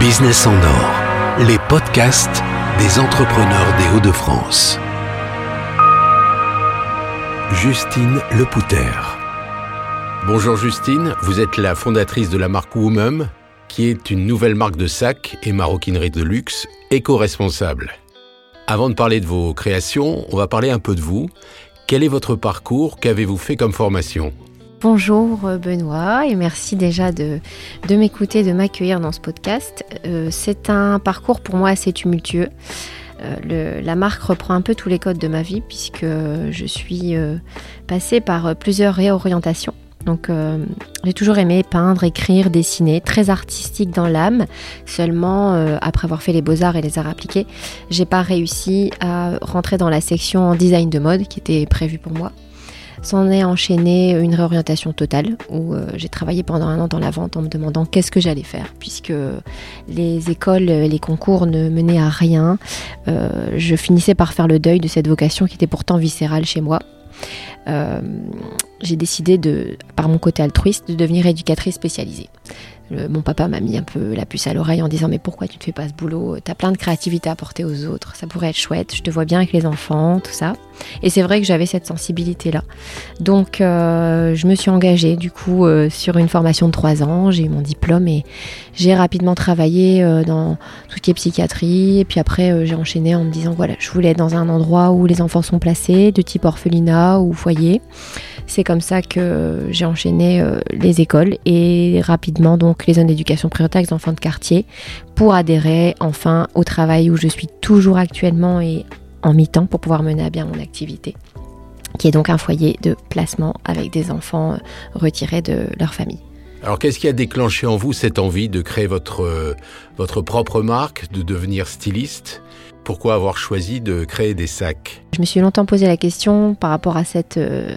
Business en or, les podcasts des entrepreneurs des Hauts-de-France. Justine Lepouter. Bonjour Justine, vous êtes la fondatrice de la marque Woomum, qui est une nouvelle marque de sacs et maroquinerie de luxe éco-responsable. Avant de parler de vos créations, on va parler un peu de vous. Quel est votre parcours? Qu'avez-vous fait comme formation? Bonjour euh, Benoît et merci déjà de, m'écouter, de m'accueillir dans ce podcast. Euh, c'est un parcours pour moi assez tumultueux. Euh, la marque reprend un peu tous les codes de ma vie puisque je suis passée par plusieurs réorientations. Donc j'ai toujours aimé peindre, écrire, dessiner, très artistique dans l'âme. Seulement après avoir fait les beaux-arts et les arts appliqués, j'ai pas réussi à rentrer dans la section design de mode qui était prévue pour moi. S'en est enchaîné une réorientation totale où euh, j'ai travaillé pendant un an dans la vente en me demandant qu'est-ce que j'allais faire puisque les écoles, les concours ne menaient à rien. Euh, je finissais par faire le deuil de cette vocation qui était pourtant viscérale chez moi. Euh, j'ai décidé de, par mon côté altruiste, de devenir éducatrice spécialisée mon papa m'a mis un peu la puce à l'oreille en disant mais pourquoi tu ne fais pas ce boulot? T'as plein de créativité à apporter aux autres, ça pourrait être chouette, je te vois bien avec les enfants, tout ça. Et c'est vrai que j'avais cette sensibilité-là. Donc euh, je me suis engagée du coup euh, sur une formation de trois ans, j'ai eu mon diplôme et j'ai rapidement travaillé euh, dans tout ce qui est psychiatrie. Et puis après j'ai enchaîné en me disant voilà, je voulais être dans un endroit où les enfants sont placés, de type orphelinat ou foyer. C'est comme ça que j'ai enchaîné les écoles et rapidement donc les zones d'éducation prioritaire des enfants de quartier, pour adhérer enfin au travail où je suis toujours actuellement et en mi-temps pour pouvoir mener à bien mon activité qui est donc un foyer de placement avec des enfants euh, retirés de leur famille. Alors qu'est-ce qui a déclenché en vous cette envie de créer votre, euh, votre propre marque, de devenir styliste? Pourquoi avoir choisi de créer des sacs? Je me suis longtemps posé la question par rapport à cette, euh,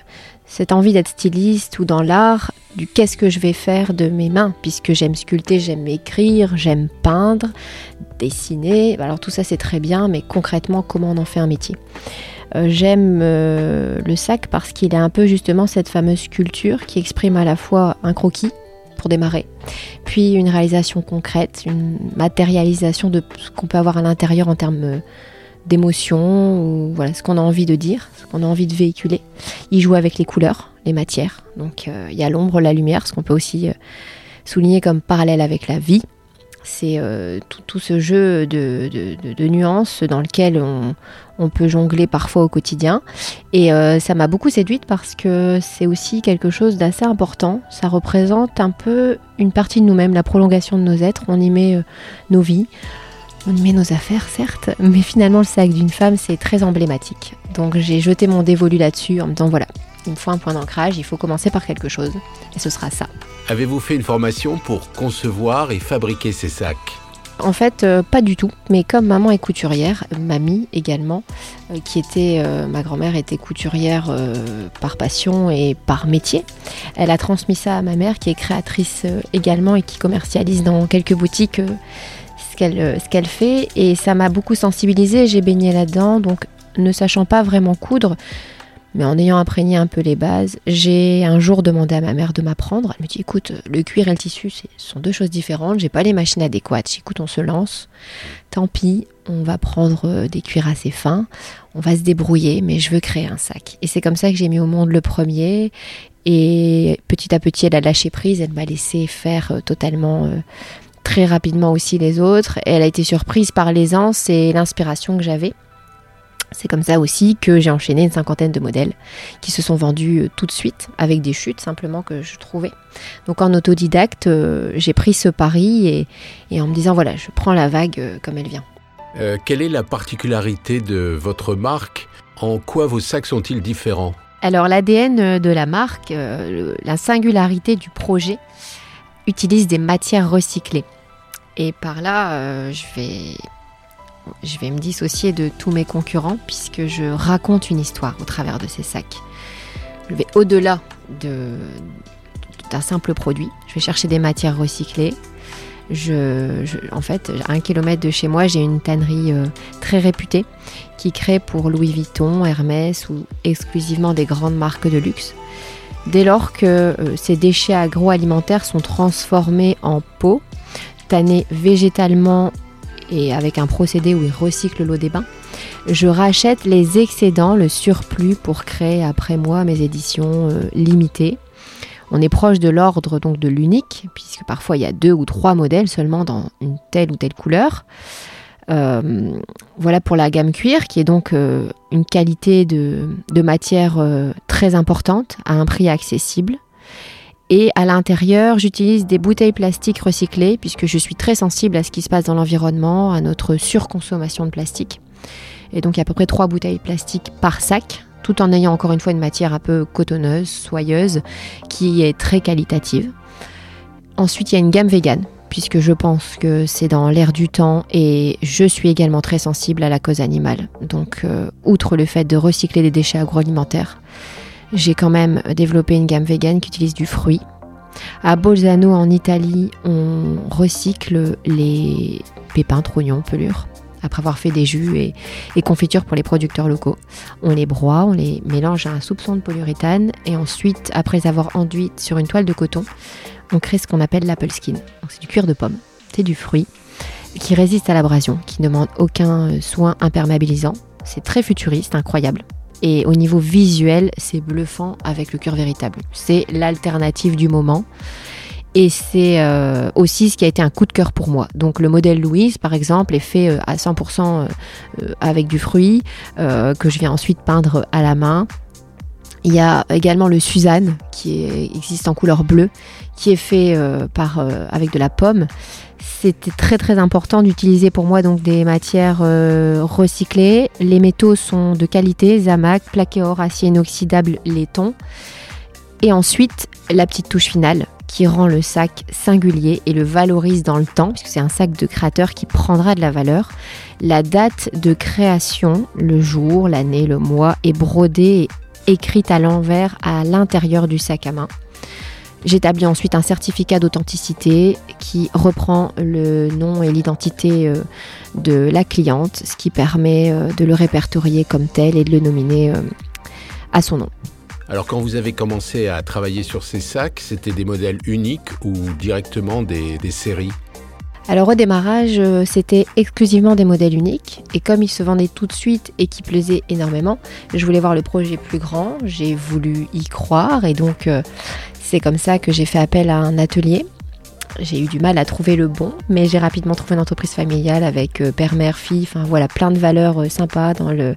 cette envie d'être styliste ou dans l'art, du qu'est-ce que je vais faire de mes mains, puisque j'aime sculpter, j'aime écrire, j'aime peindre, dessiner. Alors tout ça c'est très bien, mais concrètement comment on en fait un métier? Euh, J'aime euh, le sac parce qu'il a un peu justement cette fameuse sculpture qui exprime à la fois un croquis pour démarrer, puis une réalisation concrète, une matérialisation de ce qu'on peut avoir à l'intérieur en termes euh, d'émotion ou voilà ce qu'on a envie de dire, ce qu'on a envie de véhiculer. Il joue avec les couleurs, les matières. Donc euh, il y a l'ombre, la lumière, ce qu'on peut aussi euh, souligner comme parallèle avec la vie. C'est euh, tout, ce jeu de, nuances dans lequel on, on, peut jongler parfois au quotidien. Et ça m'a beaucoup séduite parce que c'est aussi quelque chose d'assez important. Ça représente un peu une partie de nous-mêmes, la prolongation de nos êtres. On y met nos vies. On y met nos affaires, certes, mais finalement, le sac d'une femme, c'est très emblématique. Donc j'ai jeté mon dévolu là-dessus en me disant voilà, il me faut un point d'ancrage, il faut commencer par quelque chose, et ce sera ça. Avez-vous fait une formation pour concevoir et fabriquer ces sacs? En fait, euh, pas du tout. Mais comme maman est couturière, mamie également, euh, qui était, euh, ma grand-mère était couturière par passion et par métier. Elle a transmis ça à ma mère, qui est créatrice également et qui commercialise dans quelques boutiques euh, ce qu'elle fait et ça m'a beaucoup sensibilisée. J'ai baigné là-dedans, donc ne sachant pas vraiment coudre, mais en ayant imprégné un peu les bases, j'ai un jour demandé à ma mère de m'apprendre. Elle me dit écoute, le cuir et le tissu, ce sont deux choses différentes. J'ai pas les machines adéquates. Écoute, on se lance. Tant pis, on va prendre euh, des cuirs assez fins. On va se débrouiller, mais je veux créer un sac. Et c'est comme ça que j'ai mis au monde le premier. Et petit à petit, elle a lâché prise. Elle m'a laissé faire euh, totalement très rapidement aussi les autres. Et elle a été surprise par l'aisance et l'inspiration que j'avais. C'est comme ça aussi que j'ai enchaîné une cinquantaine de modèles qui se sont vendus euh, tout de suite avec des chutes simplement que je trouvais. Donc en autodidacte, euh, j'ai pris ce pari et, en me disant voilà, je prends la vague euh, comme elle vient. quelle est la particularité de votre marque? En quoi vos sacs sont-ils différents? Alors l'ADN de la marque, la singularité du projet, utilise des matières recyclées. Et par là, euh, je, vais, je vais me dissocier de tous mes concurrents puisque je raconte une histoire au travers de ces sacs. Je vais au-delà d'un simple produit. Je vais chercher des matières recyclées. En fait, à un kilomètre de chez moi, j'ai une tannerie euh, très réputée qui crée pour Louis Vuitton, Hermès ou exclusivement des grandes marques de luxe. Dès lors que euh, ces déchets agroalimentaires sont transformés en peau, tanné végétalement et avec un procédé où il recycle l'eau des bains. Je rachète les excédents, le surplus pour créer après moi mes éditions euh, limitées. On est proche de l'ordre donc de l'unique, puisque parfois il y a deux ou trois modèles seulement dans une telle ou telle couleur. Euh, voilà pour la gamme cuir, qui est donc euh, une qualité de, matière très importante à un prix accessible. Et à l'intérieur, j'utilise des bouteilles plastiques recyclées, puisque je suis très sensible à ce qui se passe dans l'environnement, à notre surconsommation de plastique. Et donc il y a à peu près trois bouteilles plastiques par sac, tout en ayant encore une fois une matière un peu cotonneuse, soyeuse, qui est très qualitative. Ensuite, il y a une gamme vegan, puisque je pense que c'est dans l'air du temps et je suis également très sensible à la cause animale. Donc, euh, outre le fait de recycler des déchets agroalimentaires, j'ai quand même développé une gamme vegan qui utilise du fruit. À Bolzano, en Italie, on recycle les pépins, trognons, pelures après avoir fait des jus et, confitures pour les producteurs locaux. On les broie, on les mélange à un soupçon de polyuréthane et ensuite, après avoir enduit sur une toile de coton, on crée ce qu'on appelle l'apple skin. C'est du cuir de pomme, c'est du fruit qui résiste à l'abrasion, qui ne demande aucun soin imperméabilisant. C'est très futuriste, incroyable. Et au niveau visuel, c'est bluffant avec le cuir véritable. C'est l'alternative du moment. Et c'est euh, aussi ce qui a été un coup de cœur pour moi. Donc le modèle Louise, par exemple, est fait euh, à 100% euh, avec du fruit que je viens ensuite peindre à la main. Il y a également le Suzanne qui existe en couleur bleue, qui est fait par, avec de la pomme. C'était très très important d'utiliser pour moi donc des matières recyclées. Les métaux sont de qualité, zamac, plaqué or, acier inoxydable, laiton. Et ensuite, la petite touche finale, qui rend le sac singulier et le valorise dans le temps, puisque c'est un sac de créateur qui prendra de la valeur. La date de création, le jour, l'année, le mois, est brodée et écrite à l'envers à l'intérieur du sac à main. J'établis ensuite un certificat d'authenticité qui reprend le nom et l'identité euh, de la cliente, ce qui permet euh, de le répertorier comme tel et de le nominer euh, à son nom. Alors quand vous avez commencé à travailler sur ces sacs, c'était des modèles uniques ou directement des, séries? Alors au démarrage, euh, c'était exclusivement des modèles uniques. Et comme ils se vendaient tout de suite et qui plaisaient énormément, je voulais voir le projet plus grand, j'ai voulu y croire. Et donc euh, c'est comme ça que j'ai fait appel à un atelier. J'ai eu du mal à trouver le bon, mais j'ai rapidement trouvé une entreprise familiale avec euh, père, mère, fille, enfin voilà, plein de valeurs sympas dans le,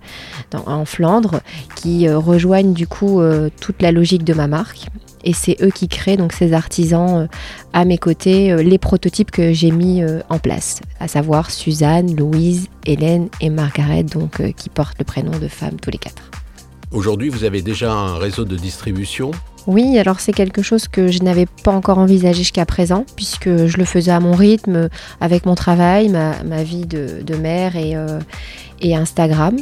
en Flandre qui rejoignent du coup toute la logique de ma marque. Et c'est eux qui créent, donc ces artisans à mes côtés, les prototypes que j'ai mis en place, à savoir Suzanne, Louise, Hélène et Margaret, donc qui portent le prénom de femme tous les quatre. Aujourd'hui, vous avez déjà un réseau de distribution? Oui, alors c'est quelque chose que je n'avais pas encore envisagé jusqu'à présent, puisque je le faisais à mon rythme, avec mon travail, ma, vie de, mère et, euh, et Instagram.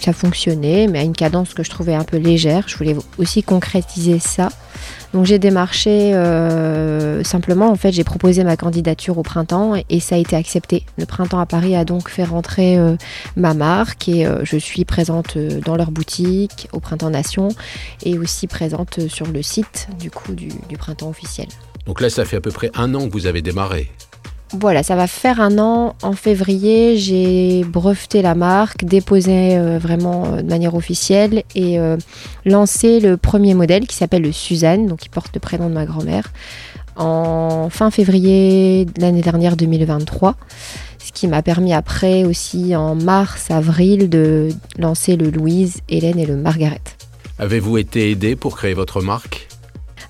Ça fonctionnait, mais à une cadence que je trouvais un peu légère. Je voulais aussi concrétiser ça. Donc j'ai démarché euh, simplement, en fait, j'ai proposé ma candidature au printemps et, ça a été accepté. Le printemps à Paris a donc fait rentrer euh, ma marque et euh, je suis présente dans leur boutique au Printemps Nation et aussi présente sur le site du coup du printemps officiel. Donc là, ça fait à peu près un an que vous avez démarré. Voilà, ça va faire un an. En février, j'ai breveté la marque, déposé euh, vraiment euh, de manière officielle et euh, lancé le premier modèle qui s'appelle le Suzanne, donc qui porte le prénom de ma grand-mère, en fin février de l'année dernière 2023. Ce qui m'a permis après aussi en mars, avril de lancer le Louise, Hélène et le Margaret. Avez-vous été aidé pour créer votre marque?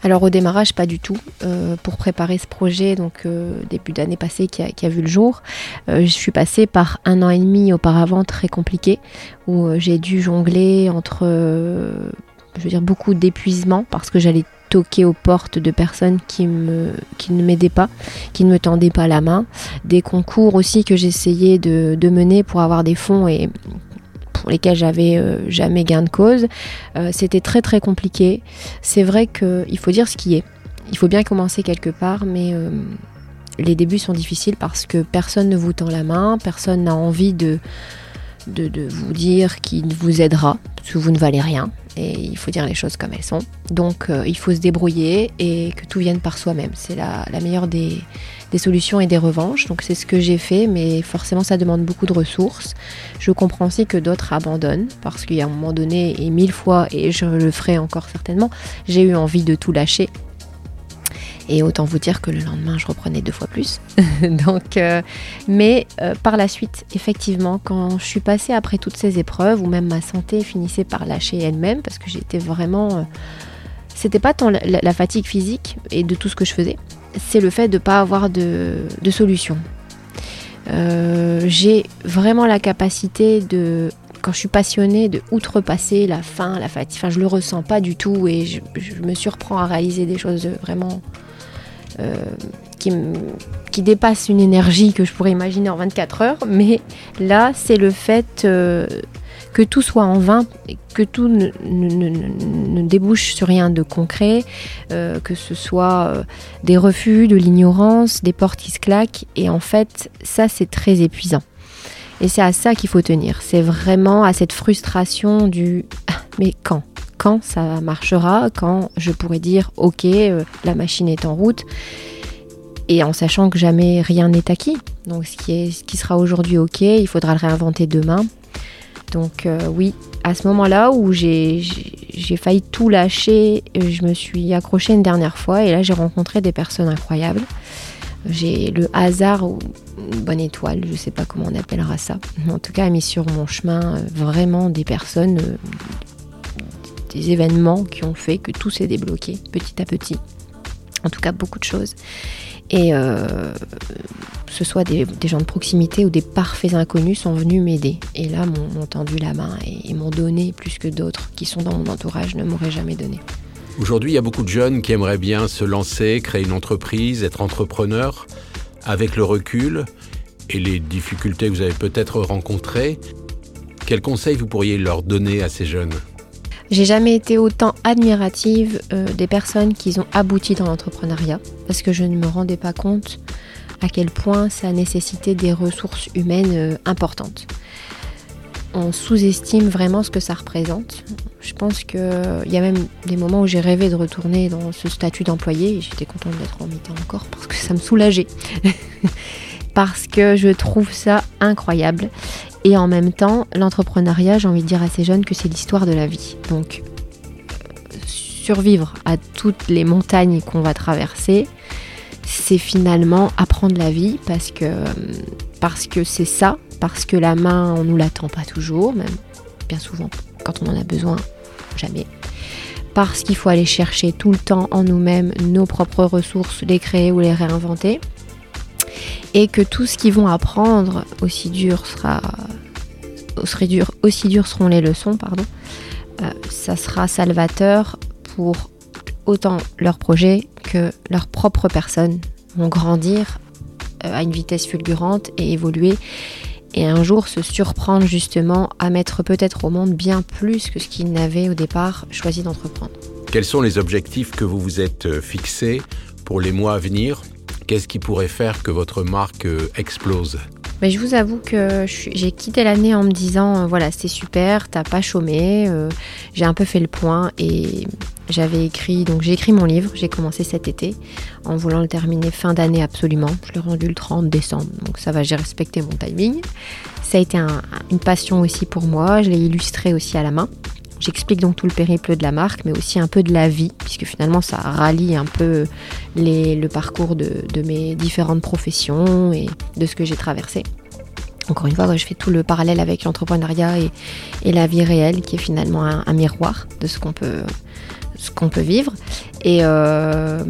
Alors au démarrage, pas du tout. Euh, pour préparer ce projet, donc euh, début d'année passée qui a, vu le jour, euh, je suis passée par un an et demi auparavant très compliqué, où j'ai dû jongler entre, je veux dire, beaucoup d'épuisement parce que j'allais toquer aux portes de personnes qui, me, qui ne m'aidaient pas, qui ne me tendaient pas la main, des concours aussi que j'essayais de, de mener pour avoir des fonds et lesquels j'avais euh, jamais gain de cause. Euh, c'était très très compliqué. C'est vrai qu'il faut dire ce qui est. Il faut bien commencer quelque part, mais euh, les débuts sont difficiles parce que personne ne vous tend la main, personne n'a envie de de, vous dire qu'il vous aidera, parce que vous ne valez rien, il faut dire les choses comme elles sont. Donc euh, il faut se débrouiller et que tout vienne par soi-même. C'est la, meilleure des, solutions et des revanches. Donc c'est ce que j'ai fait, mais forcément ça demande beaucoup de ressources. Je comprends aussi que d'autres abandonnent, parce qu'il y a un moment donné, et mille fois, et je le ferai encore certainement, j'ai eu envie de tout lâcher et autant vous dire que le lendemain, je reprenais deux fois plus. Donc, euh, mais euh, par la suite, effectivement, quand je suis passée après toutes ces épreuves, ou même ma santé finissait par lâcher elle-même, parce que j'étais vraiment. Euh, c'était pas tant la, fatigue physique et de tout ce que je faisais, c'est le fait de ne pas avoir de, de solution. J'ai vraiment la capacité de quand je suis passionnée de outrepasser la faim, la fatigue. Enfin, je le ressens pas du tout et je, je me surprends à réaliser des choses vraiment euh, qui, qui, dépasse une énergie que je pourrais imaginer en 24 heures. Mais là, c'est le fait euh, que tout soit en vain, que tout ne, ne, débouche sur rien de concret, euh, que ce soit des refus, de l'ignorance, des portes qui se claquent. Et en fait, ça, c'est très épuisant. Et c'est à ça qu'il faut tenir. C'est vraiment à cette frustration du ah, mais quand? Quand ça marchera, quand je pourrai dire ok, euh, la machine est en route, et en sachant que jamais rien n'est acquis. Donc ce qui, est, ce qui sera aujourd'hui ok, il faudra le réinventer demain. Donc euh, oui, à ce moment-là où j'ai failli tout lâcher, je me suis accrochée une dernière fois et là j'ai rencontré des personnes incroyables. J'ai le hasard ou bonne étoile, je ne sais pas comment on appellera ça, en tout cas a mis sur mon chemin euh, vraiment des personnes, des événements qui ont fait que tout s'est débloqué petit à petit. En tout cas, beaucoup de choses. Et euh, ce soit des, gens de proximité ou des parfaits inconnus sont venus m'aider. Et là, m'ont tendu la main et, m'ont donné plus que d'autres qui sont dans mon entourage ne m'auraient jamais donné. Aujourd'hui, il y a beaucoup de jeunes qui aimeraient bien se lancer, créer une entreprise, être entrepreneur. Avec le recul et les difficultés que vous avez peut-être rencontrées, quels conseils vous pourriez leur donner à ces jeunes? J'ai jamais été autant admirative euh, des personnes qui ont abouti dans l'entrepreneuriat parce que je ne me rendais pas compte à quel point ça nécessitait des ressources humaines euh, importantes. On sous-estime vraiment ce que ça représente. Je pense qu'il y a même des moments où j'ai rêvé de retourner dans ce statut d'employé et j'étais contente d'être en mi-temps encore parce que ça me soulageait. parce que je trouve ça incroyable. Et en même temps, l'entrepreneuriat, j'ai envie de dire à ces jeunes que c'est l'histoire de la vie. Donc, survivre à toutes les montagnes qu'on va traverser, c'est finalement apprendre la vie parce que c'est ça, parce que la main, on nous l'attend pas toujours, même bien souvent quand on en a besoin, jamais. Parce qu'il faut aller chercher tout le temps en nous-mêmes nos propres ressources, les créer ou les réinventer et que tout ce qu'ils vont apprendre, aussi dur seront les leçons, pardon, euh, ça sera salvateur pour autant leur projet que leur propre personne vont grandir euh, à une vitesse fulgurante et évoluer et un jour se surprendre justement à mettre peut-être au monde bien plus que ce qu'ils n'avaient au départ choisi d'entreprendre. Quels sont les objectifs que vous vous êtes euh, fixés pour les mois à venir? Qu'est-ce qui pourrait faire que votre marque euh, explose? Mais je vous avoue que j'ai quitté l'année en me disant euh, voilà c'était super, t'as pas chômé, euh, j'ai un peu fait le point et j'avais écrit donc j'ai écrit mon livre, j'ai commencé cet été en voulant le terminer fin d'année absolument. Je l'ai rendu le 30 décembre donc ça va, j'ai respecté mon timing. Ça a été une passion aussi pour moi, je l'ai illustré aussi à la main. J'explique donc tout le périple de la marque, mais aussi un peu de la vie, puisque finalement ça rallie un peu le parcours de, mes différentes professions et de ce que j'ai traversé. Encore une fois, je fais tout le parallèle avec l'entrepreneuriat et, la vie réelle, qui est finalement un, miroir de ce qu'on peut, peut vivre. Et euh,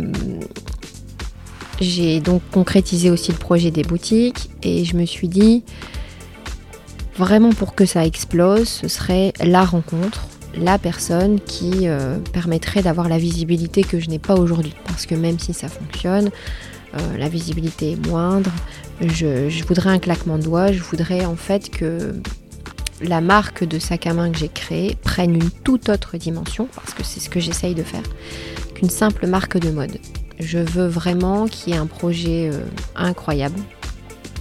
j'ai donc concrétisé aussi le projet des boutiques, et je me suis dit, vraiment pour que ça explose, ce serait la rencontre la personne qui euh, permettrait d'avoir la visibilité que je n'ai pas aujourd'hui. Parce que même si ça fonctionne, euh, la visibilité est moindre. Je, voudrais un claquement de doigts. Je voudrais en fait que la marque de sac à main que j'ai créée prenne une toute autre dimension, parce que c'est ce que j'essaye de faire, qu'une simple marque de mode. Je veux vraiment qu'il y ait un projet euh, incroyable,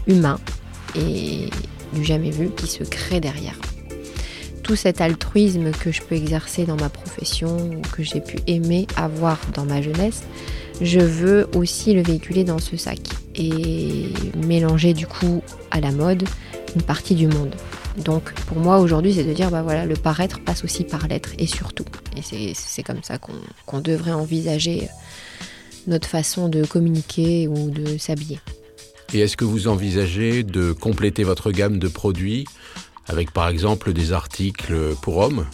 humain, et du jamais vu qui se crée derrière. Tout cet altruisme que je peux exercer dans ma profession ou que j'ai pu aimer avoir dans ma jeunesse, je veux aussi le véhiculer dans ce sac et mélanger du coup à la mode une partie du monde. Donc pour moi aujourd'hui c'est de dire bah voilà le paraître passe aussi par l'être et surtout. Et c'est comme ça qu'on devrait envisager notre façon de communiquer ou de s'habiller. Et est-ce que vous envisagez de compléter votre gamme de produits avec par exemple des articles pour hommes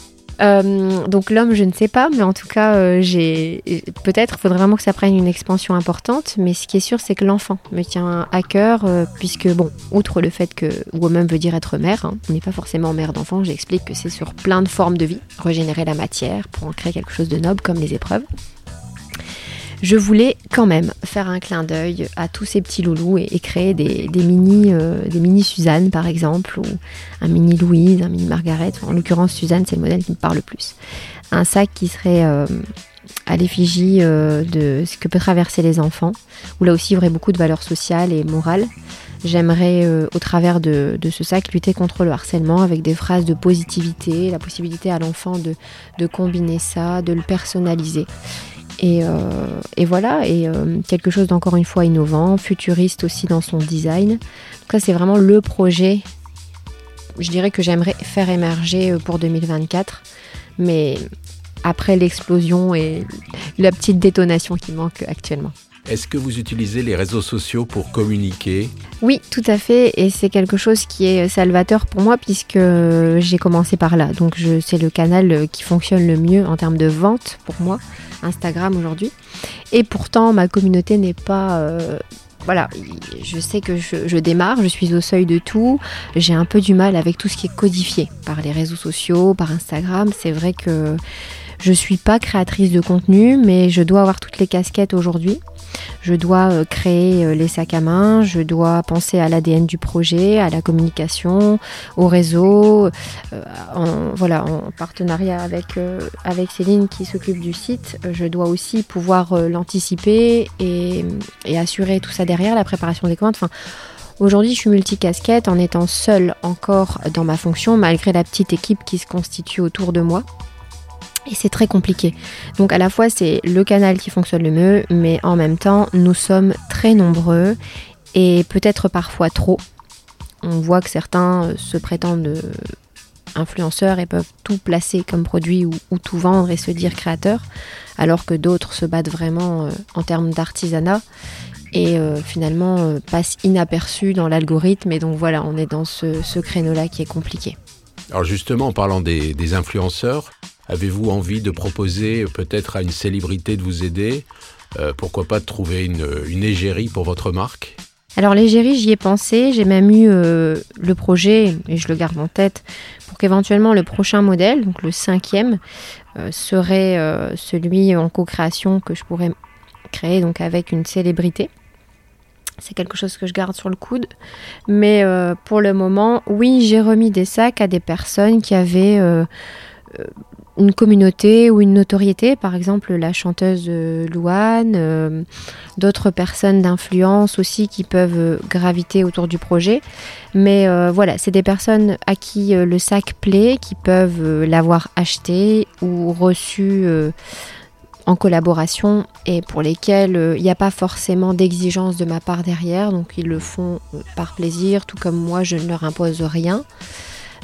euh, donc l'homme, je ne sais pas, mais en tout cas, euh, j'ai peut-être, faudrait vraiment que ça prenne une expansion importante. Mais ce qui est sûr, c'est que l'enfant me tient à cœur, euh, puisque bon, outre le fait que woman veut dire être mère, hein, on n'est pas forcément mère d'enfant. J'explique que c'est sur plein de formes de vie, régénérer la matière pour en créer quelque chose de noble comme les épreuves je voulais quand même faire un clin d'œil à tous ces petits loulous et, créer des, mini, euh, des mini Suzanne par exemple, ou un mini Louise, un mini Margaret. En l'occurrence, Suzanne, c'est le modèle qui me parle le plus. Un sac qui serait euh, à l'effigie euh, de ce que peut traverser les enfants, où là aussi il y aurait beaucoup de valeurs sociales et morales. J'aimerais, au travers de, ce sac, lutter contre le harcèlement avec des phrases de positivité, la possibilité à l'enfant de combiner ça, de le personnaliser. Euh, et, voilà, et euh, quelque chose d'encore une fois innovant, futuriste aussi dans son design. Donc ça, c'est vraiment le projet, je dirais que j'aimerais faire émerger euh, pour 2024. Mais après l'explosion et la petite détonation qui manque actuellement. Est-ce que vous utilisez les réseaux sociaux pour communiquer Oui, tout à fait. Et c'est quelque chose qui est salvateur pour moi puisque j'ai commencé par là. Donc c'est le canal qui fonctionne le mieux en termes de vente pour moi, Instagram aujourd'hui. Et pourtant, ma communauté n'est pas... Euh, voilà, je sais que je, démarre, je suis au seuil de tout. J'ai un peu du mal avec tout ce qui est codifié par les réseaux sociaux, par Instagram. C'est vrai que je ne suis pas créatrice de contenu, mais je dois avoir toutes les casquettes aujourd'hui. Je dois euh, créer euh, les sacs à main, je dois penser à l'ADN du projet, à la communication, au réseau, euh, en, voilà, en partenariat avec, Céline qui s'occupe du site. Je dois aussi pouvoir l'anticiper et, assurer tout ça derrière, la préparation des commandes. Aujourd'hui, je suis multicasquette en étant seule encore dans ma fonction, malgré la petite équipe qui se constitue autour de moi. Et c'est très compliqué. Donc à la fois c'est le canal qui fonctionne le mieux, mais en même temps nous sommes très nombreux et peut-être parfois trop. On voit que certains euh, se prétendent euh, influenceurs et peuvent tout placer comme produit ou, tout vendre et se dire créateurs, alors que d'autres se battent vraiment euh, en termes d'artisanat et finalement passent inaperçus dans l'algorithme. Et donc voilà, on est dans ce, créneau-là qui est compliqué. Alors justement, en parlant des influenceurs, Avez-vous envie de proposer peut-être à une célébrité de vous aider euh, Pourquoi pas de trouver une, égérie pour votre marque? Alors l'égérie, j'y ai pensé, j'ai même eu euh, le projet, et je le garde en tête, pour qu'éventuellement le prochain modèle, donc le cinquième, euh, serait celui en co-création que je pourrais créer donc avec une célébrité. C'est quelque chose que je garde sur le coude. Mais pour le moment, oui, j'ai remis des sacs à des personnes qui avaient une communauté ou une notoriété, par exemple la chanteuse euh, Louane, euh, d'autres personnes d'influence aussi qui peuvent euh, graviter autour du projet. Mais voilà, c'est des personnes à qui le sac plaît, qui peuvent l'avoir acheté ou reçu en collaboration et pour lesquels il n'y a pas forcément d'exigence de ma part derrière, donc ils le font par plaisir, tout comme moi je ne leur impose rien.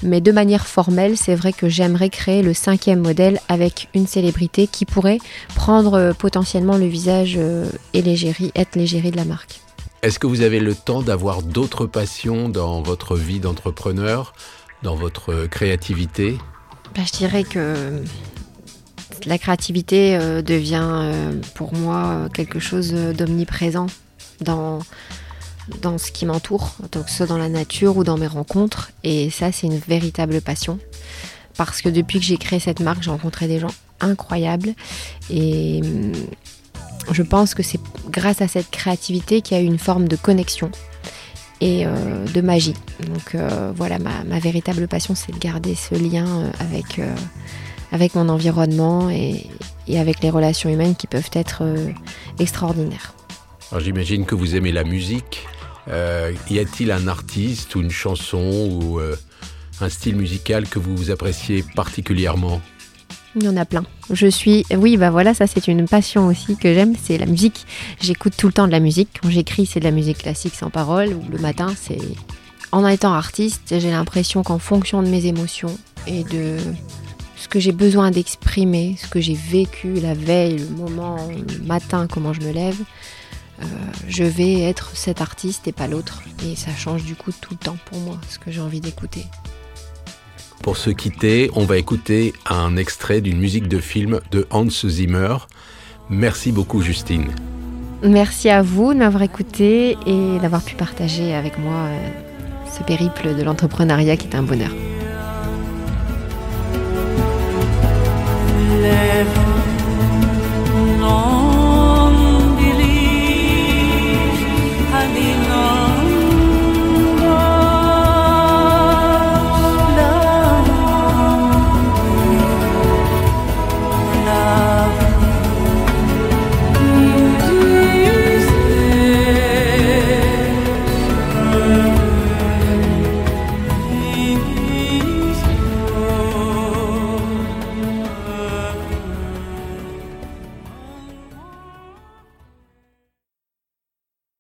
Mais de manière formelle, c'est vrai que j'aimerais créer le cinquième modèle avec une célébrité qui pourrait prendre euh, potentiellement le visage euh, et l'égérie, être l'égérie de la marque. Est-ce que vous avez le temps d'avoir d'autres passions dans votre vie d'entrepreneur, dans votre créativité? Bah, Je dirais que la créativité euh, devient pour moi quelque chose d'omniprésent dans dans ce qui m'entoure, que ce soit dans la nature ou dans mes rencontres. Et ça, c'est une véritable passion. Parce que depuis que j'ai créé cette marque, j'ai rencontré des gens incroyables. Et hum, je pense que c'est grâce à cette créativité qu'il y a eu une forme de connexion et euh, de magie. Donc euh, voilà, ma, véritable passion, c'est de garder ce lien euh, avec, avec mon environnement et, et, avec les relations humaines qui peuvent être extraordinaires. j'imagine que vous aimez la musique. Euh, y a-t-il un artiste ou une chanson ou euh, un style musical que vous appréciez particulièrement? Il y en a plein. Je suis, oui, bah voilà, ça c'est une passion aussi que j'aime, c'est la musique. J'écoute tout le temps de la musique. Quand j'écris, c'est de la musique classique sans parole. Ou le matin, c'est. En étant artiste, j'ai l'impression qu'en fonction de mes émotions et de ce que j'ai besoin d'exprimer, ce que j'ai vécu la veille, le moment, le matin, comment je me lève, euh, je vais être cet artiste et pas l'autre. Et ça change du coup tout le temps pour moi, ce que j'ai envie d'écouter. Pour se quitter, on va écouter un extrait d'une musique de film de Hans Zimmer. Merci beaucoup Justine. Merci à vous de m'avoir écouté et d'avoir pu partager avec moi euh, ce périple de l'entrepreneuriat qui est un bonheur.